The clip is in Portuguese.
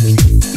muito.